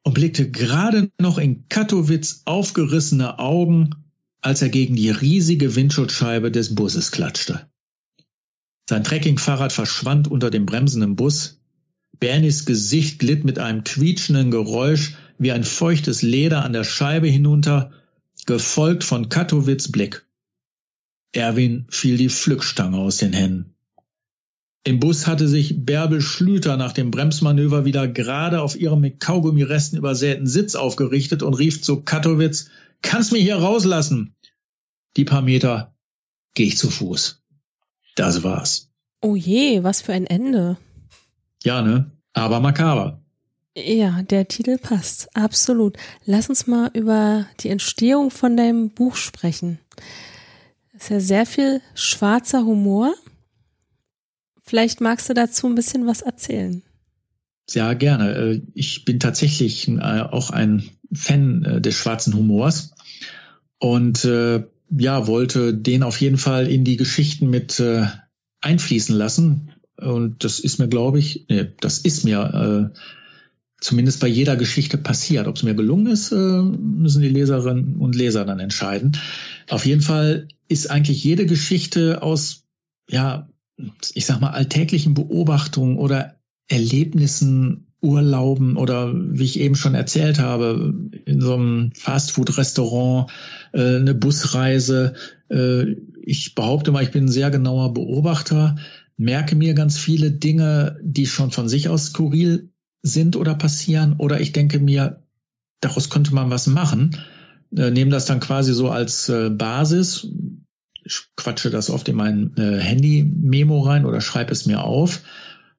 und blickte gerade noch in Katowitz aufgerissene Augen, als er gegen die riesige Windschutzscheibe des Busses klatschte. Sein Trekkingfahrrad verschwand unter dem bremsenden Bus. Bernies Gesicht glitt mit einem quietschenden Geräusch wie ein feuchtes Leder an der Scheibe hinunter, gefolgt von Katowitz Blick. Erwin fiel die Pflückstange aus den Händen. Im Bus hatte sich Bärbel Schlüter nach dem Bremsmanöver wieder gerade auf ihrem mit Kaugummiresten übersäten Sitz aufgerichtet und rief zu Katowitz, kannst mich hier rauslassen. Die paar Meter gehe ich zu Fuß. Das war's.
Oh je, was für ein Ende.
Ja, ne? Aber makaber.
Ja, der Titel passt. Absolut. Lass uns mal über die Entstehung von deinem Buch sprechen. Es ist ja sehr viel schwarzer Humor. Vielleicht magst du dazu ein bisschen was erzählen.
Ja, gerne. Äh, ich bin tatsächlich äh, auch ein Fan äh, des schwarzen Humors und ja, wollte den auf jeden Fall in die Geschichten mit einfließen lassen. Und das ist mir, glaube ich, nee, das ist mir zumindest bei jeder Geschichte passiert. Ob es mir gelungen ist, müssen die Leserinnen und Leser dann entscheiden. Auf jeden Fall ist eigentlich jede Geschichte aus ja, ich sag mal, alltäglichen Beobachtungen oder Erlebnissen, Urlauben oder wie ich eben schon erzählt habe, in so einem Fastfood-Restaurant, äh, eine Busreise. Äh, ich behaupte mal, ich bin ein sehr genauer Beobachter, merke mir ganz viele Dinge, die schon von sich aus skurril sind oder passieren, oder ich denke mir, daraus könnte man was machen. Äh, nehme das dann quasi so als äh, Basis, quatsche das oft in mein äh, Handy-Memo rein oder schreibe es mir auf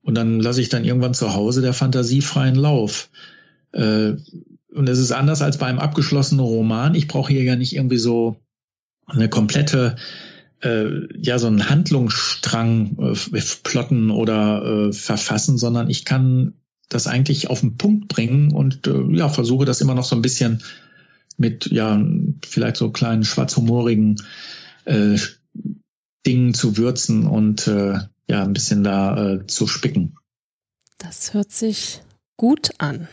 und dann lasse ich dann irgendwann zu Hause der Fantasie freien Lauf. Äh, und es ist anders als bei einem abgeschlossenen Roman. Ich brauche hier ja nicht irgendwie so eine komplette, äh, ja, so einen Handlungsstrang äh, plotten oder äh, verfassen, sondern ich kann das eigentlich auf den Punkt bringen und äh, ja, versuche das immer noch so ein bisschen mit, ja, vielleicht so kleinen schwarzhumorigen äh, Dingen zu würzen und äh, ja, ein bisschen da äh, zu spicken.
Das hört sich gut an.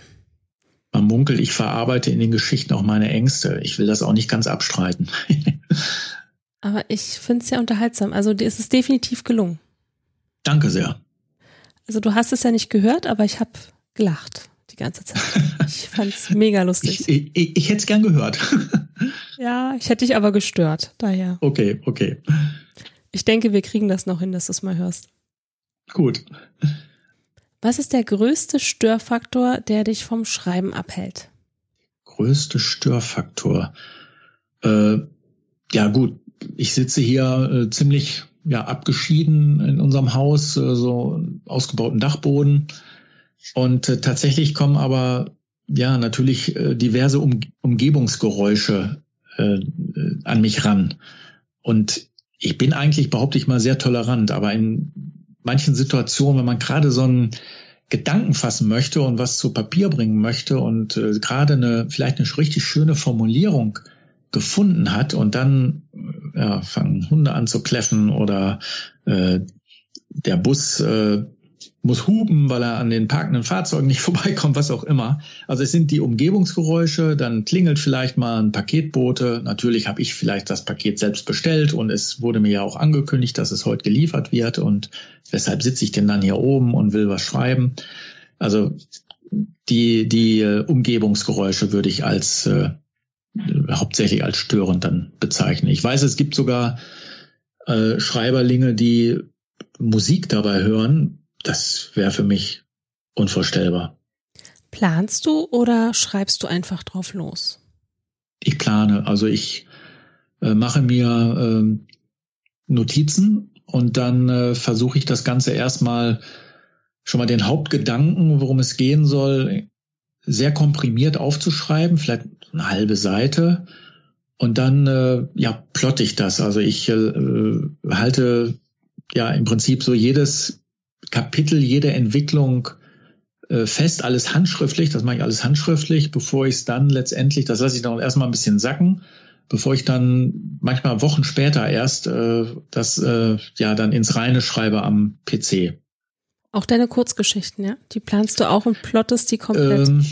Man munkelt, ich verarbeite in den Geschichten auch meine Ängste. Ich will das auch nicht ganz abstreiten.
Aber ich finde es sehr unterhaltsam. Also es ist definitiv gelungen.
Danke sehr.
Also du hast es ja nicht gehört, aber ich habe gelacht die ganze Zeit. Ich fand es mega lustig.
Ich, ich, ich hätte es gern gehört.
Ja, ich hätte dich aber gestört, daher.
Okay, okay.
Ich denke, wir kriegen das noch hin, dass du es mal hörst.
Gut.
Was ist der größte Störfaktor, der dich vom Schreiben abhält?
Größte Störfaktor. Äh, ja gut, ich sitze hier äh, ziemlich ja abgeschieden in unserem Haus, äh, so ausgebauten Dachboden. Und äh, tatsächlich kommen aber ja natürlich äh, diverse um Umgebungsgeräusche äh, an mich ran. Und ich bin eigentlich, behaupte ich mal, sehr tolerant, aber in manchen Situationen, wenn man gerade so einen Gedanken fassen möchte und was zu Papier bringen möchte und äh, gerade eine vielleicht eine richtig schöne Formulierung gefunden hat und dann ja, fangen Hunde an zu kläffen oder äh, der Bus äh, muss hupen, weil er an den parkenden Fahrzeugen nicht vorbeikommt, was auch immer. Also es sind die Umgebungsgeräusche, dann klingelt vielleicht mal ein Paketbote. Natürlich habe ich vielleicht das Paket selbst bestellt und es wurde mir ja auch angekündigt, dass es heute geliefert wird und weshalb sitze ich denn dann hier oben und will was schreiben. Also die, die äh, Umgebungsgeräusche würde ich als äh, hauptsächlich als störend dann bezeichnen. Ich weiß, es gibt sogar äh, Schreiberlinge, die Musik dabei hören, das wäre für mich unvorstellbar.
Planst du oder schreibst du einfach drauf los?
Ich plane. Also ich äh, mache mir äh, Notizen und dann äh, versuche ich das Ganze erstmal schon mal den Hauptgedanken, worum es gehen soll, sehr komprimiert aufzuschreiben, vielleicht eine halbe Seite. Und dann äh, ja plotte ich das. Also ich äh, halte ja im Prinzip so jedes Kapitel, jede Entwicklung äh, fest, alles handschriftlich, das mache ich alles handschriftlich, bevor ich es dann letztendlich, das lasse ich dann erstmal ein bisschen sacken, bevor ich dann manchmal Wochen später erst äh, das äh, ja dann ins Reine schreibe am PC.
Auch deine Kurzgeschichten, ja? Die planst du auch und plottest die komplett? Ähm,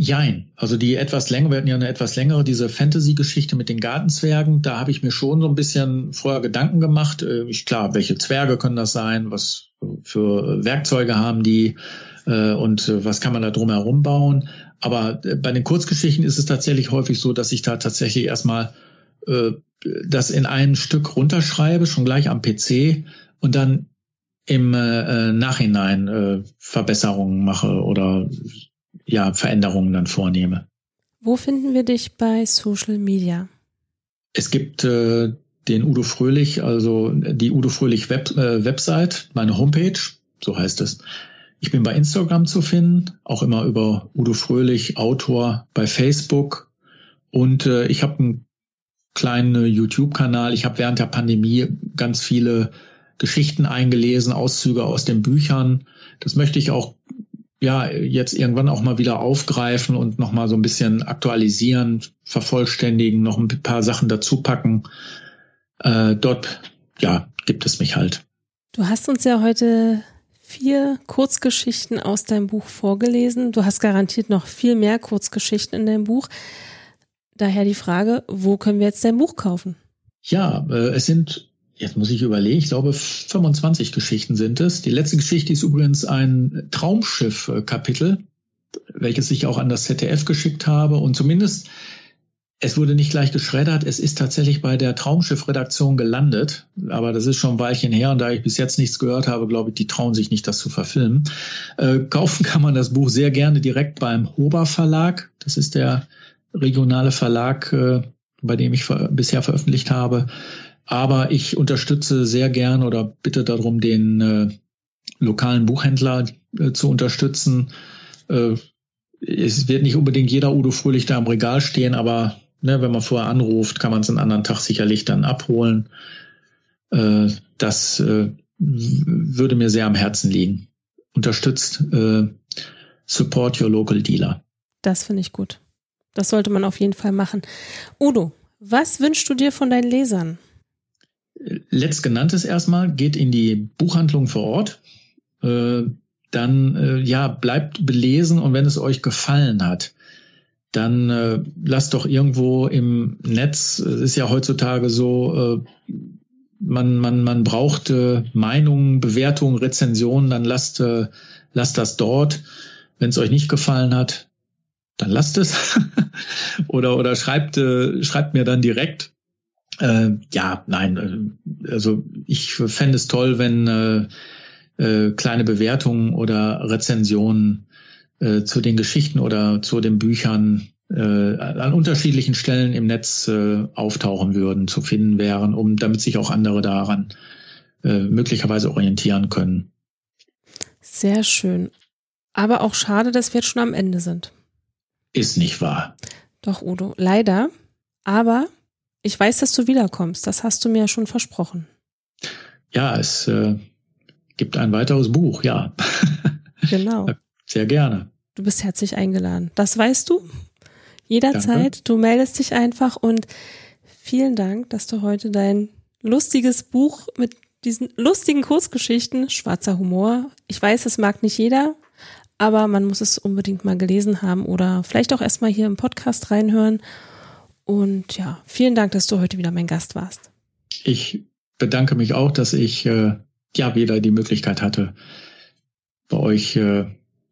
Jein. Also die etwas länger, wir hatten ja eine etwas längere, diese Fantasy-Geschichte mit den Gartenzwergen. Da habe ich mir schon so ein bisschen vorher Gedanken gemacht. Äh, ich, klar, welche Zwerge können das sein? Was für Werkzeuge haben die? Äh, und äh, was kann man da drumherum bauen? Aber bei den Kurzgeschichten ist es tatsächlich häufig so, dass ich da tatsächlich erstmal das in einem Stück runterschreibe, schon gleich am PC und dann im Nachhinein Verbesserungen mache oder ja, Veränderungen dann vornehme.
Wo finden wir dich bei Social Media?
Es gibt äh, den Udo Fröhlich, also die Udo Fröhlich Web, äh, Website, meine Homepage, so heißt es. Ich bin bei Instagram zu finden, auch immer über Udo Fröhlich, Autor bei Facebook. Und äh, ich habe einen kleinen YouTube-Kanal. Ich habe während der Pandemie ganz viele Geschichten eingelesen, Auszüge aus den Büchern. Das möchte ich auch ja jetzt irgendwann auch mal wieder aufgreifen und noch mal so ein bisschen aktualisieren, vervollständigen, noch ein paar Sachen dazu packen. Äh, dort ja gibt es mich halt.
Du hast uns ja heute vier Kurzgeschichten aus deinem Buch vorgelesen. Du hast garantiert noch viel mehr Kurzgeschichten in deinem Buch. Daher die Frage, wo können wir jetzt dein Buch kaufen?
Ja, äh, es sind Jetzt muss ich überlegen, ich glaube 25 Geschichten sind es. Die letzte Geschichte ist übrigens ein Traumschiff-Kapitel, welches ich auch an das ZDF geschickt habe. Und zumindest, es wurde nicht gleich geschreddert, es ist tatsächlich bei der Traumschiff-Redaktion gelandet. Aber das ist schon ein Weilchen her und da ich bis jetzt nichts gehört habe, glaube ich, die trauen sich nicht, das zu verfilmen. Äh, kaufen kann man das Buch sehr gerne direkt beim Hober Verlag. Das ist der regionale Verlag, äh, bei dem ich ver bisher veröffentlicht habe. Aber ich unterstütze sehr gern oder bitte darum, den äh, lokalen Buchhändler äh, zu unterstützen. Äh, es wird nicht unbedingt jeder Udo Fröhlich da am Regal stehen, aber ne, wenn man vorher anruft, kann man es einen anderen Tag sicherlich dann abholen. Äh, das äh, würde mir sehr am Herzen liegen. Unterstützt äh, Support Your Local Dealer.
Das finde ich gut. Das sollte man auf jeden Fall machen. Udo, was wünschst du dir von deinen Lesern?
Letztgenanntes erstmal geht in die Buchhandlung vor Ort. Äh, dann äh, ja, bleibt belesen und wenn es euch gefallen hat, dann äh, lasst doch irgendwo im Netz, es ist ja heutzutage so, äh, man, man, man braucht äh, Meinungen, Bewertungen, Rezensionen, dann lasst, äh, lasst das dort. Wenn es euch nicht gefallen hat, dann lasst es. oder, oder schreibt, äh, schreibt mir dann direkt. Äh, ja, nein, äh, also ich fände es toll, wenn äh, äh, kleine Bewertungen oder Rezensionen äh, zu den Geschichten oder zu den Büchern äh, an unterschiedlichen Stellen im Netz äh, auftauchen würden, zu finden wären, um damit sich auch andere daran äh, möglicherweise orientieren können.
Sehr schön. Aber auch schade, dass wir jetzt schon am Ende sind.
Ist nicht wahr.
Doch, Udo, leider. Aber ich weiß, dass du wiederkommst. Das hast du mir ja schon versprochen.
Ja, es äh, gibt ein weiteres Buch, ja.
Genau.
Sehr gerne.
Du bist herzlich eingeladen. Das weißt du. Jederzeit. Danke. Du meldest dich einfach und vielen Dank, dass du heute dein lustiges Buch mit diesen lustigen Kurzgeschichten, schwarzer Humor. Ich weiß, es mag nicht jeder, aber man muss es unbedingt mal gelesen haben oder vielleicht auch erstmal hier im Podcast reinhören. Und ja, vielen Dank, dass du heute wieder mein Gast warst.
Ich bedanke mich auch, dass ich äh, ja wieder die Möglichkeit hatte, bei euch äh,